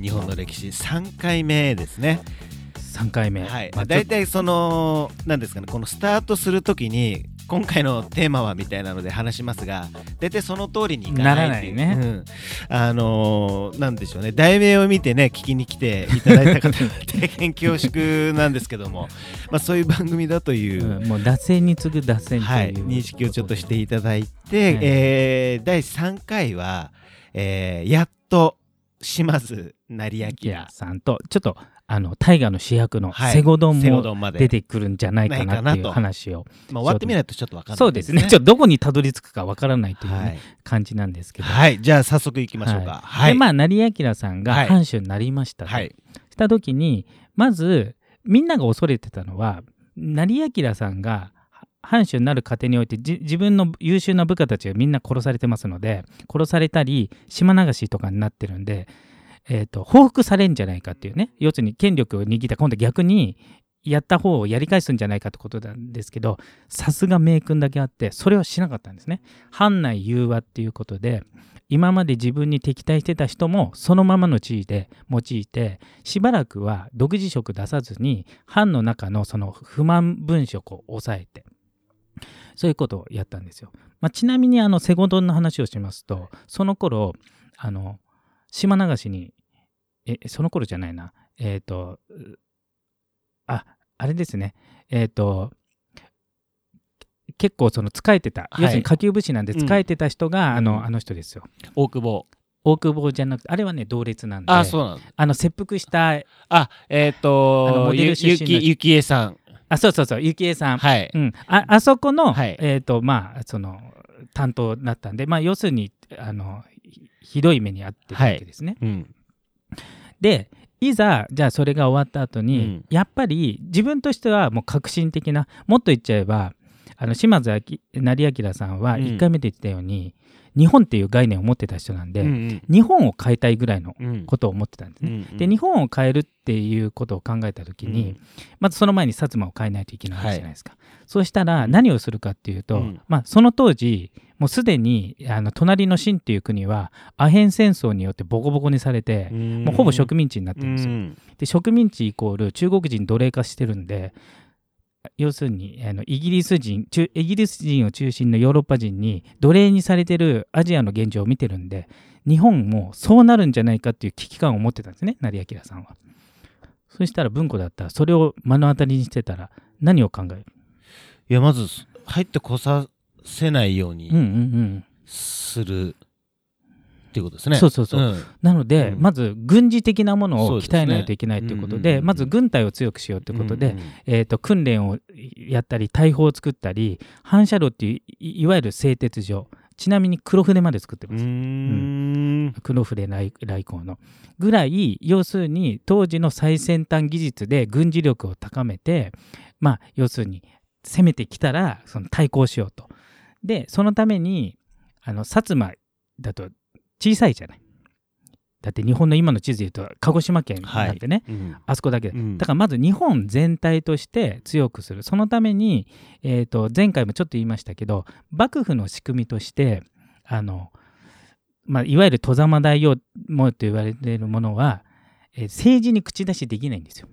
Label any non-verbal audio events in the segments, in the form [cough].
日本の歴史3回目ですね。3回目、はいまあ、大体そのなんですかねこのスタートするときに今回のテーマはみたいなので話しますが大体その通りにいかないっていね。うん。あのーなんでしょうね。題名を見てね聞きに来ていただいた方 [laughs] 大変恐縮なんですけども、まあ、そういう番組だという、うんもう脱線に次ぐ脱線という、はい、認識をちょっとしていただいて、はい。えー第3回は、えーやっと島津成明さんとちょっとあの大河の主役のはい。セゴドンセゴも出てくるんじゃないかなっていう話を。まあ、終わってみないとちょっとわかんないそうですね。ちょっとどこにたどり着くかわからないというね、はい、感じなんですけど、はい、じゃあ早速いきましょうか。はい。でまあ成明さんがはい。藩主になりましたと、はい。した時にまずみんなが恐れてたのは成明さんが藩主になる過程において自分の優秀な部下たちがみんな殺されてますので殺されたり島流しとかになってるんで、えー、と報復されんじゃないかっていうね要するに権力を握った今度逆にやった方をやり返すんじゃないかってことなんですけどさすが名君だけあってそれはしなかったんですね。藩内融和っていうことで今まで自分に敵対してた人もそのままの地位で用いてしばらくは独自色出さずに藩の中のその不満分色を抑えてそういうことをやったんですよ。まあ、ちなみにあのセゴドンの話をしますとその頃あの島流しにえその頃じゃないなえっ、とうああれですねえっ、と結構その仕えてた、はい要するに下級武士なんで仕えてた人が、うんあのあの人ですよ大久保。大久保じゃなくてあれはね同列なんであ、そうなんだ。あの切腹したあ、えっ、あのとモデル出身のゆき、ゆきえさん。あそうそうそう。幸恵さん、はい。うん、ああそこの、はい。えっ、とまあその担当だったんでまあ要するにあのひひどい目に遭ってるわけですね。うん。でいざじゃあそれが終わった後に、うん。やっぱり自分としてはもう革新的なもっと言っちゃえばあの島津明成明さんはうん。1回目で言ってたように、日本っていう概念を持ってた人なんで、うん日本を変えたいぐらいのうん。ことを思ってたんですね。うんで日本を変えるっていうことを考えた時に、まずその前に薩摩を変えないといけないじゃないですか。そうしたら何をするかっていうと、うんまあ、その当時もうすでにあの隣の清っていう国はアヘン戦争によってボコボコにされて、うんもうほぼ植民地になってるんですよ。うんで植民地イコール中国人奴隷化してるんで要するにあのイギリス人中イギリス人を中心のヨーロッパ人に奴隷にされてるアジアの現状を見てるんで日本もそうなるんじゃないかっていう危機感を持ってたんですね成明さんは。そしたら文庫だったらそれを目の当たりにしてたら何を考える？いや、まず、入ってこさせないようにうんするっていうことですね。そうそうそう。ん。なので、うん。まず軍事的なものを鍛えないといけないということでうんうんうん。まず軍隊を強くしようということで、うんうんえー、と訓練をやったり大砲を作ったり反射炉っていういいわゆる製鉄所。ちなみに黒船まで作ってうます、ーん。黒船来来航の。ぐらい要するに当時の最先端技術で軍事力を高めてまあ要するに攻めてきたらその対抗しようと。でそのためにあの薩摩だと小さいじゃない。だって日本の今の地図でいうと鹿児島県なんてね、うん。あそこだけだからまず日本全体として強くする。そのために、えー、と前回もちょっと言いましたけど幕府の仕組みとしてあの、まあ、いわゆる戸様大王もと言われているものは、えー政治に口出しできないんですよ。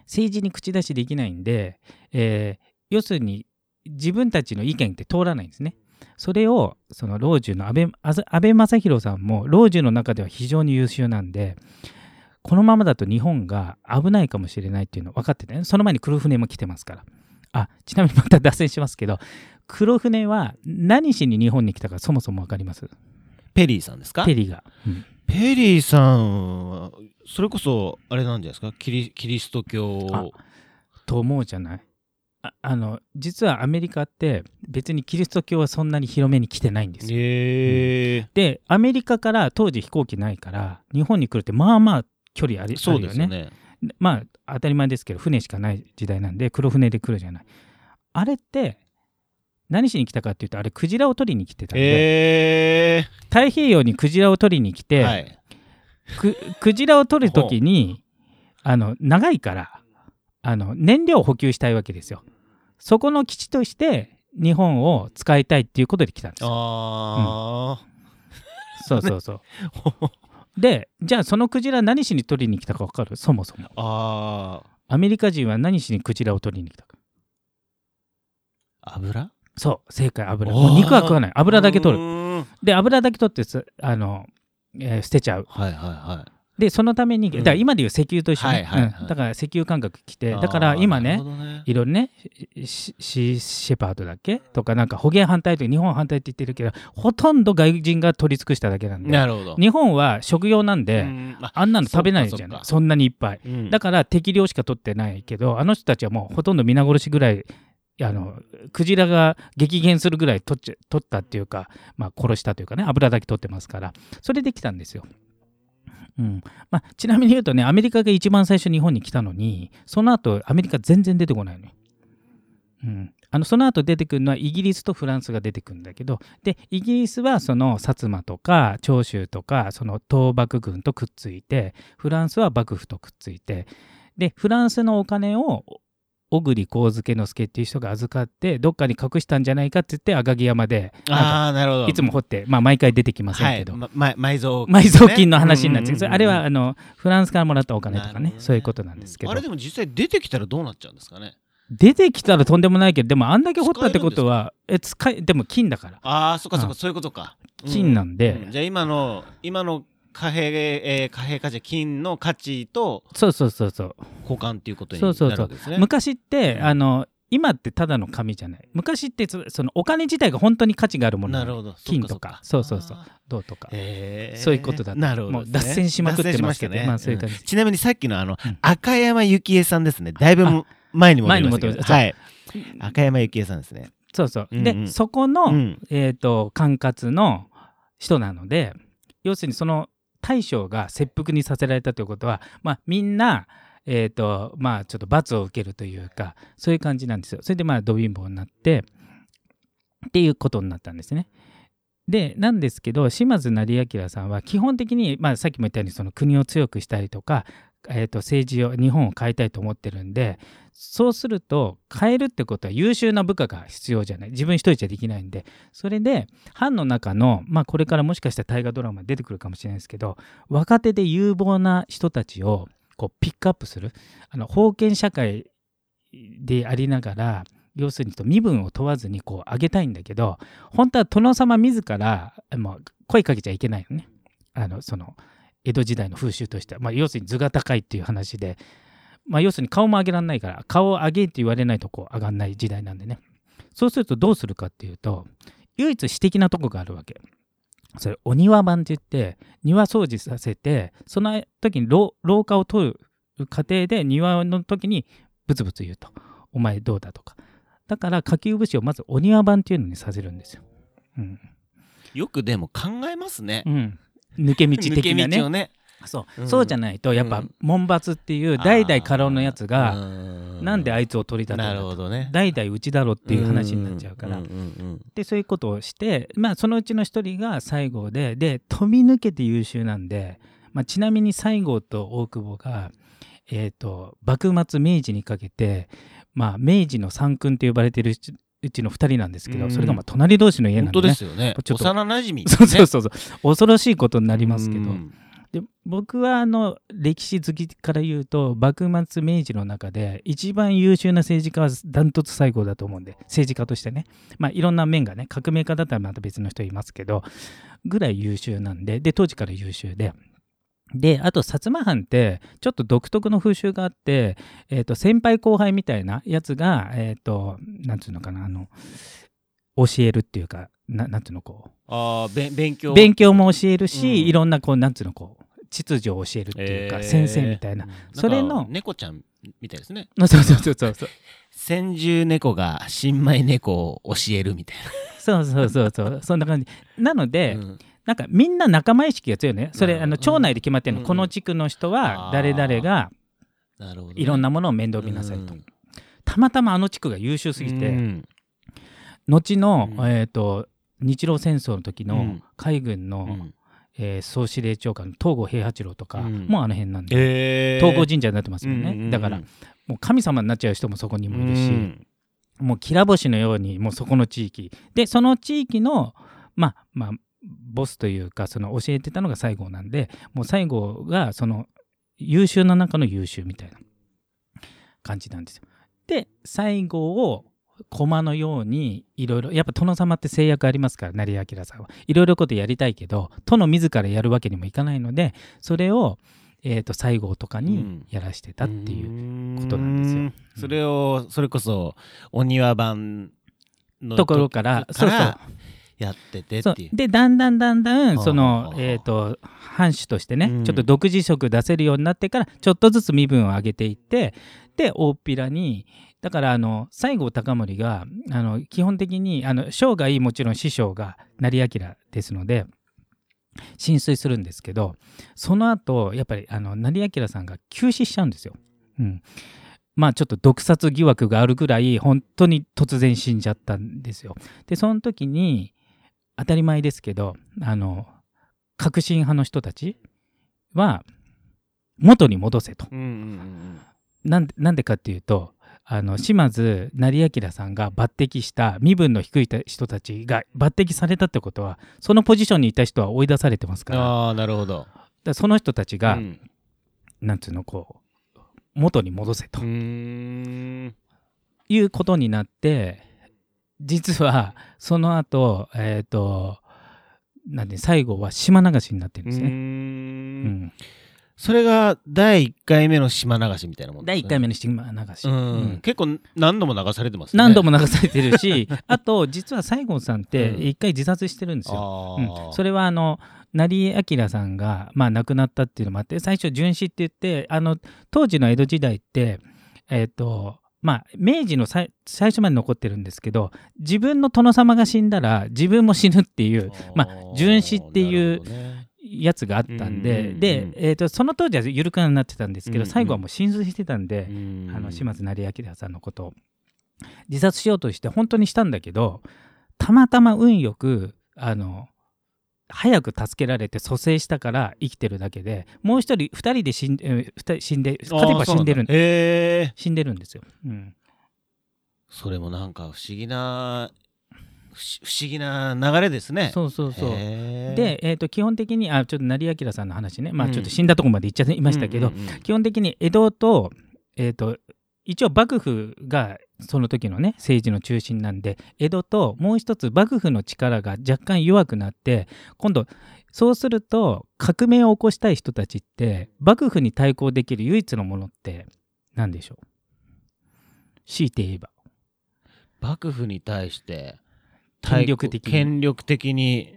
政治に口出しできないんで、えー要するに自分たちの意見って通らないんですね。それをその老中の安倍あず安倍正弘さんも老中の中では非常に優秀なんでこのままだと日本が危ないかもしれないっていうの分かっててねその前に黒船も来てますから。あちなみにまた脱線しますけど黒船は何しに日本に来たかそもそも分かります？ペリーさんですか？ペリーが、うん。ペリーさんは、それこそ、あれなんじゃないですか？キリキリスト教を。と思うじゃない？ああの実はアメリカって別にキリスト教はそんなに広めに来てないんですよへえ。でアメリカから当時飛行機ないから日本に来るってまあまあ距離ありそうですよね。まあ当たり前ですけど船しかない時代なんで黒船で来るじゃないあれって何しに来たかっていうとあれクジラを取りに来てたんで、へ太平洋にクジラを取りに来え。て、はい。くクジラを取るときにあの長いからあの燃料を補給したいわけですよ。そこの基地として日本を使いたいっていうことで来たんですよ。ああ。そうそうそう。[laughs] でじゃあそのクジラ何しに取りに来たか分かる？そもそも。あアメリカ人は何しにクジラを取りに来たか。あ油？そう正解油。もう肉は食わない。油だけ取る。るで油だけ取ってすあの、えー捨てちゃう。はいはいはいでそのためにうん。だから今でいう石油と一緒ね、だから石油感覚来てだから今ねね。いろいろねシシーシェパードだっけ？とかなんか捕鯨反対とか日本反対って言ってるけどほとんど外人が取り尽くしただけなんでなるほど。日本は食用なんで、うん。ああんなの食べないじゃそっかそんなにいっぱい。うん。だから適量しか取ってないけどあの人たちはもうほとんど皆殺しぐらいあのクジラが激減するぐらい取っちゃ取ったっていうか、まあ、殺したというかね油だけ取ってますから。それで来たんですよ。うんまあ、ちなみに言うとねアメリカが一番最初日本に来たのにその後アメリカ全然出てこないのよ。うん、あのその後出てくるのはイギリスとフランスが出てくるんだけどでイギリスはその薩摩とか長州とかその倒幕軍とくっついてフランスは幕府とくっついてでフランスのお金を小栗上野介っていう人が預かってどっかに隠したんじゃないかって言って赤城山でああなるほど。いつも掘って、まあ、毎回出てきませんけど、はい。まま埋蔵埋蔵金の話になってる、うあれはあのフランスからもらったお金とかねね。そういうことなんですけど、あれでも実際出てきたらどうなっちゃうんですかね？出てきたらとんでもないけどでもあんだけ掘ったってことはえ使いでも金だから。ああそっかそっあかそういうことか。金なんで、うん。じゃあ今の今の貨幣、えー貨幣価値金の価値とそうそうそうそう。交換っていうことになそうそうそう。るわけですね。昔って、うん。あの今ってただの紙じゃない。昔ってそそのお金自体が本当に価値があるもの。なるほど。金とか。そうそうそう。銅とか。へー。そういうことだった。なるほどもう脱線しまくってますけどね。まあそういう感じ。ん。ちなみにさっきのあの、うん。赤山幸恵さんですね。だいぶあ前に戻りましはい。赤山幸恵さんですね。そうそう、うんうん。でそこの、うん。えー、と管轄の人なので要するにその大将が切腹にさせられたということは、まあ、みんな、えーとまあ、ちょっと罰を受けるというかそういう感じなんですよ。それでまあド貧乏になってっていうことになったんですね。でなんですけど島津成明さんは基本的に、まあ、さっきも言ったようにその国を強くしたりとか、えー、と政治を日本を変えたいと思ってるんでそうすると変えるってことは優秀な部下が必要じゃない。自分一人じゃできないんで。それで藩の中の、まあ、これからもしかしたら大河ドラマ出てくるかもしれないですけど若手で有望な人たちをこうピックアップする。あの封建社会でありながら要するに身分を問わずにこう上げたいんだけど本当は殿様自らもう声かけちゃいけないのね。あのその江戸時代の風習としては、まあ、要するに図が高いっていう話で、まあ、要するに顔も上げられないから顔を上げって言われないとこう上がんない時代なんでね。そうするとどうするかっていうと唯一私的なとこがあるわけ。それお庭番って言って庭掃除させてその時に廊廊下を通る過程で庭の時にブツブツ言うと。お前どうだとか。だから下級武士をまずお庭番っていうのにさせるんですよ、うん。よくでも考えますね。う、ん、抜け道的なね。ね。そう,、うん。そうじゃないとやっぱうん門閥っていう代々家老のやつががなんであいつを取り立てなるんだとるほどね。代々うちだろっていう話になっちゃうから、んんうんでそういうことをして、まあ、そのうちの一人が西郷でで飛び抜けて優秀なんで、まあ、ちなみに西郷と大久保が、えー、と幕末明治にかけて、まあ、明治の三君と呼ばれてるうちの二人なんですけど、うん。それがまあ隣同士の家うん本なんで、ね、当ですよね。ちょっと幼馴染。うそうそうそう。恐ろしいことになりますけど、うん。で僕はあの歴史好きから言うと幕末明治の中で一番優秀な政治家はダントツ最後だと思うんで政治家としてね。まあいろんな面がね革命家だったらまた別の人いますけどぐらい優秀なんでで当時から優秀で。であと薩摩藩ってちょっと独特の風習があって、えー、と先輩後輩みたいなやつがえっ、となんていうのかなあの教えるっていうかななんていうのこう。あ勉強。勉強も教えるし、うん。いろんなこうなんつうのこう秩序を教えるっていうか、えー。先生みたいな、うん。それの猫ちゃんみたいですね。[laughs] そうそうそうそう。そう先住猫が新米猫を教えるみたいそうそうそうそう。そんな感じ。なのな、で、うんなんかみんな仲間意識が強いね。それ、あの町内で決まってるの、うん。この地区の人は誰々がいろんなものを面倒見なさいと、うん。たまたまあの地区が優秀すぎて、うん。後の、うん。えー、と日露戦争の時のうん。海軍の、うん。えー総司令長官東郷平八郎とか、うん。もうあの辺なんで、えー。東郷神社になってますもんね、だからもう神様になっちゃう人もそこにもいるし、うん。もうきら星のようにもうそこの地域。でその地域のまあまあボスというかその教えてたのが西郷なんでもう西郷がその優秀な中の優秀みたいな感じなんですよ。で西郷を駒のようにいろいろやっぱ殿様って制約ありますから成明さんは。いろいろことやりたいけど殿自らやるわけにもいかないのでそれを、えー、と西郷とかにやらしてたっていうことなんですよ。うん。それをそれこそお庭版のところからそうそうやっててっていう。でだんだんだんだんそはあのは、あえー、と藩主としてね、うんちょっと独自色出せるようになってからちょっとずつ身分を上げていってで大っぴらにだからあの西郷隆盛があの基本的にあの生涯もちろん師匠が成明ですので浸水するんですけどその後やっぱりあの成明さんが急死しちゃうんですよ。うんまあちょっと毒殺疑惑があるぐらい本当に突然死んじゃったんですよ。でその時に当たり前ですけどあの革新派の人たちは元に戻せと。うんうんうんなんでなんでかっていうとあの島津成明さんが抜擢した身分の低い人たちが抜擢されたってことはそのポジションにいた人は追い出されてますうんから。ああなるほど。らその人たちが、うん。なんつうのこう元に戻せと。いうことになって実はその後えっ、となんで最後は島流しになってるんですね。うーうん。んそれが第1回目の島流しみたいなもんね。第1回目の島流し、うん。うん。結構何度も流されてますね。何度も流されてるし [laughs] あと実は西郷さんってうん。1回自殺してるんですよ。あー。うん、それはあの成明さんが、まあ、亡くなったっていうのもあって最初殉死って言ってあの当時の江戸時代ってえっ、とまあ明治の最最初まで残ってるんですけど自分の殿様が死んだら自分も死ぬっていうまあ殉死っていうやつがあったんで、うんうんうんで、えー、とその当時は緩くなってたんですけど、うんうん最後はもう浸水してたんで、あの島津成明さんのことを自殺しようとして本当にしたんだけどたまたま運よくあの早く助けられて蘇生したから生きてるだけでもう一人二人で死んで人死んで勝てば死んでるんあーそうなんだ。へえ死んでるんですよ。うん。それもなんか不思議な不思議な流れですね。そうそうそう。で、えー、と基本的にあちょっと成明さんの話ね、まあ、うん。ちょっと死んだとこまで行っちゃいましたけど、うんうんうん。基本的に江戸と,、えー、と一応幕府がその時のね政治の中心なんで江戸ともう一つ幕府の力が若干弱くなって今度そうすると革命を起こしたい人たちって幕府に対抗できる唯一のものって何でしょう？強いて言えば。幕府に対して権力的に。権力的に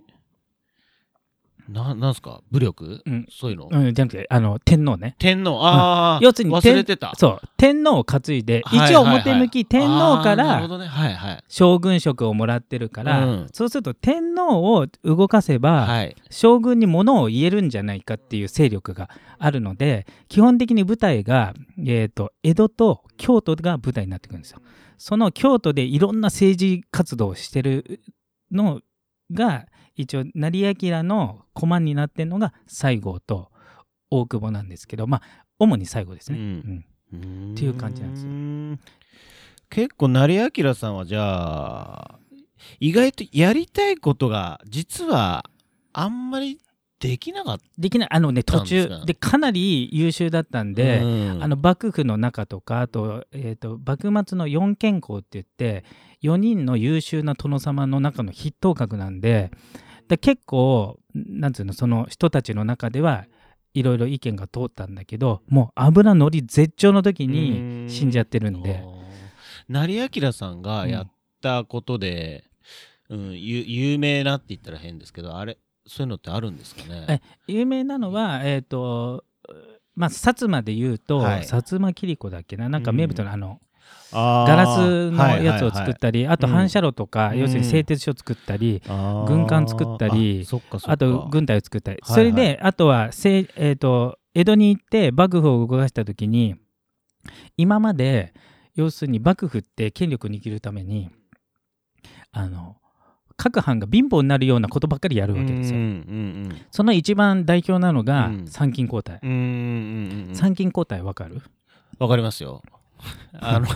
ななんすか？武力、うん。そういうの、うん、じゃなくてあの天皇ね。天皇？ああ、要するに忘れてた。そう。天皇を担いではいはい一応表向き天皇からね。はいはい。将軍職をもらってるから、うん。そうすると天皇を動かせば、はい。将軍に物を言えるんじゃないかっていう勢力があるので基本的に舞台が、えー、と江戸と京都が舞台になってくるんですよ。その京都でいろんな政治活動をしてるのが一応成明の駒になってるのが西郷と大久保なんですけどまあ主に西郷ですね。うん。うん。っっていう感じなんですよ。結構成明さんはじゃあ意外とやりたいことが実はあんまりできなかっできない。あのね途中ですかなり優秀だったんたで、うん。あの幕府の中とかあと,、えー、と幕末の四健康って言って4人の優秀な殿様の中の筆頭格なんでで結構なんつうのその人たちの中ではいろいろ意見が通ったんだけどもう油乗り絶頂の時に死んじゃってるんで。成明さんがやったことで、うんゆ有名なって言ったら変ですけどあれそういうのってあるんですかね？え有名なのはえっ、とまあ薩摩で言うと、はい。薩摩切子だっけな？なんか名物のあの、ガガラスのやつを作ったり、あとうん。反射炉とか、うん。要するに製鉄所作ったり、軍艦作ったりあと軍隊を作ったり、はいそれであとはせい、えー、と江戸に行って幕府を動かした時に今まで要するに幕府って権力を握るためにあの各藩が貧乏になるようなことばっかりやるわけですよ。その一番代表なのがうん。参勤交代。参勤交代わかる？わかりますよ [laughs] あの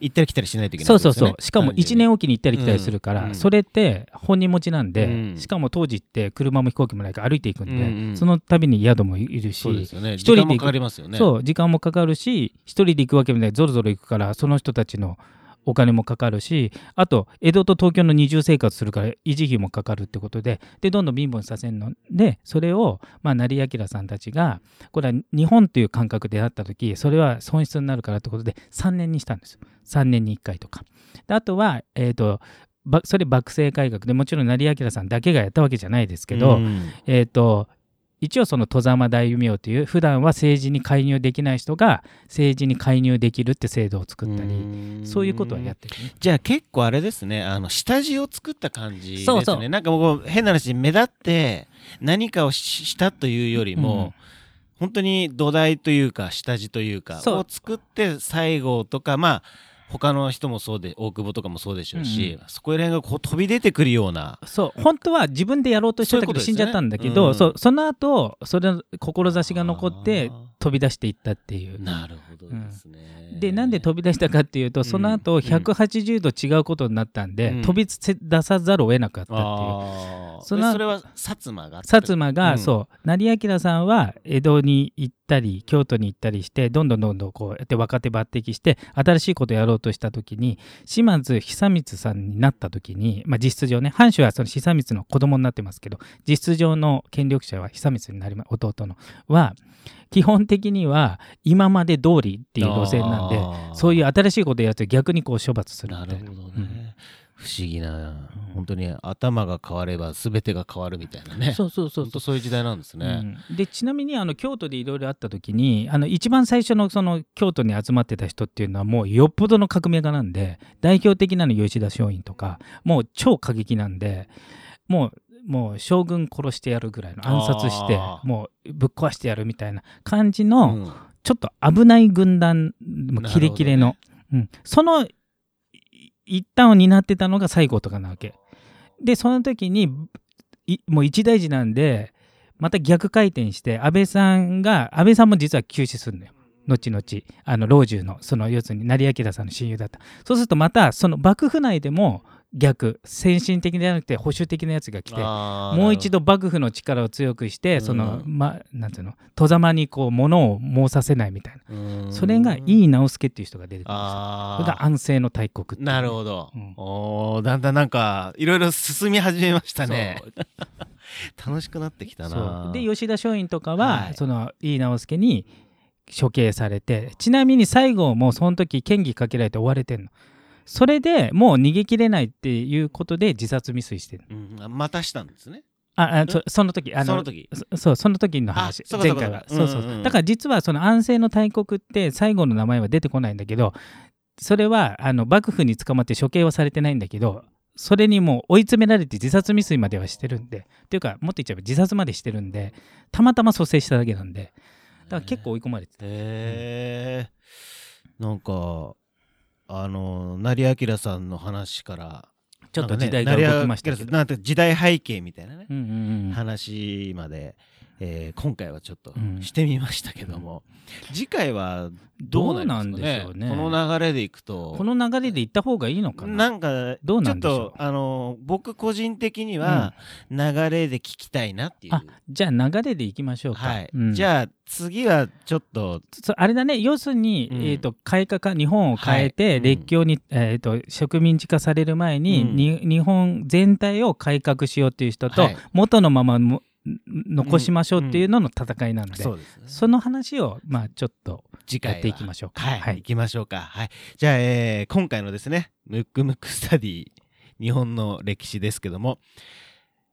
行ったり来たりしないといけないそうそうそう。しかも1年おきに行ったり来たりするから、うん。それって本人持ちなんで、うん。しかも当時って車も飛行機もないから歩いていくんで、うんうん。その度に宿もいるし一人で行く。時間もかかりますよね。そう時間もかかるし一人で行くわけもないゾロゾロ行くからその人たちのお金もかかるしあと江戸と東京の二重生活するから維持費もかかるってことででどんどん貧乏にさせるのでそれを、まあ、成明さんたちがこれは日本という感覚であった時それは損失になるからってことで3年にしたんですよ。3年に1回とか。であとは、えー、とばそれ幕政改革でもちろん成明さんだけがやったわけじゃないですけど、うん。えー、と一応その戸様大名という普段は政治に介入できない人が政治に介入できるって制度を作ったりん。そういうことはやってるね。じゃあ結構あれですね。あの下地を作った感じですね。そうそう。なんかもう変な話目立って何かをししたというよりも、うん。本当に土台というか下地というかを作って西郷とかまあ他の人もそうで大久保とかもそうでしょうし、うんそこら辺がこう飛び出てくるような。そう。本当は自分でやろうとしてたけど死んじゃったんだけどうんそうその後それの志が残ってあ飛び出していったっていう。ー。なるほどですね、でなんで飛び出したかっていうとその後うん。180度違うことになったんで、うん。飛び出さざるを得なかったっていう。あー。そのでそれは薩摩が薩摩が、うん。そう。成明さんは江戸に行ったり京都に行ったりしてどんどんどんどんこうやって若手抜擢して新しいことをやろうとした時に島津久光さんになった時に、まあ、実質上ね藩主はその久光の子供になってますけど実質上の権力者は久光になりま弟のは基本的には今まで通りっていう路線なんでそういう新しいことをやると逆にこう処罰するなみたいな。るほどね、うん。不思議な本当に頭が変われば全てが変わるみたいなね。そうそうそうそう。本当そういう時代なんですね、うん。でちなみにあの京都でいろいろあった時にあの一番最初のその京都に集まってた人っていうのはもうよっぽどの革命家なんで代表的なの吉田松陰とかもう超過激なんでもうもう将軍殺してやるぐらいの暗殺してもうぶっ壊してやるみたいな感じうの、ん。ちょっと危ない軍団キレキレの、うん、そのい一端を担ってたのが西郷とかなわけ。でその時にいもう一大事なんでまた逆回転して安倍さんが安倍さんも実は急死するのよ。後々。あの老中のその要するに成明さんの親友だった。そうするとまたその幕府内でも逆先進的ではなくて保守的なやつが来てもう一度幕府の力を強くして、そのうんまなんていうの戸様にこう物を申させないみたいな。うん。それが井伊直輔っていう人が出てくるんですよ。あそれが安政の大国なるほど、うん。おーだんだんなんかいろいろ進み始めましたね。[laughs] 楽しくなってきたそなう。で吉田松陰とかは、はい。その井伊直輔に処刑されてちなみに西郷もその時嫌疑かけられて追われてんの。それでもう逃げきれないっていうことで自殺未遂してるうん、あまたしたんですね。ああそその時あのその時？そそうその時の話。前回は。そうかそう。だから実はその安政の大国って最後の名前は出てこないんだけどそれはあの幕府に捕まって処刑はされてないんだけどそれにもう追い詰められて自殺未遂まではしてるんでっていうかもっと言っちゃえば自殺までしてるんでたまたま蘇生しただけなんで。だから結構追い込まれてた、へえなんかあの成明さんの話からちょっと時代が動きましたけど、なんて時代背景みたいなね、話まで、えー今回はちょっとうん。してみましたけども、次回はどうなんですかね？でしょうね。この流れでいくとこの流れで行った方がいいのかな？なんかどうなんでしょう？ちょっとあの僕個人的には流れで聞きたいなっていう、あじゃあ流れでいきましょうか、はい、うん。じゃあ次はちょっとあれだね。要するに、うん。えー、と改革日本を変えて、列強に、えー、と植民地化される前に,、うん。に日本全体を改革しようっていう人と、はい。元のままも残しましょうっていうのの戦いなので、そうですねその話をまあちょっと次回はやっていきましょうか。はい、はい行きましょうか。はい。じゃあ、えー今回のですね、ムックムックスタディ、日本の歴史ですけども、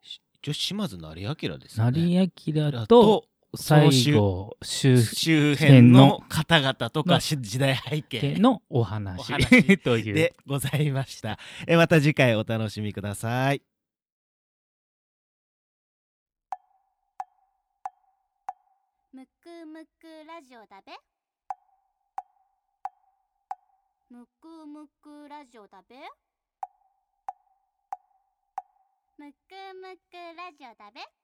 し一応、島津成明ですよね。成明とと、その西郷周周辺の方々とかし時代背景のお話お話という。でございました。えまた次回お楽しみください。むくラジオだべ。むくむくラジオだべ。むくむくラジオだべ。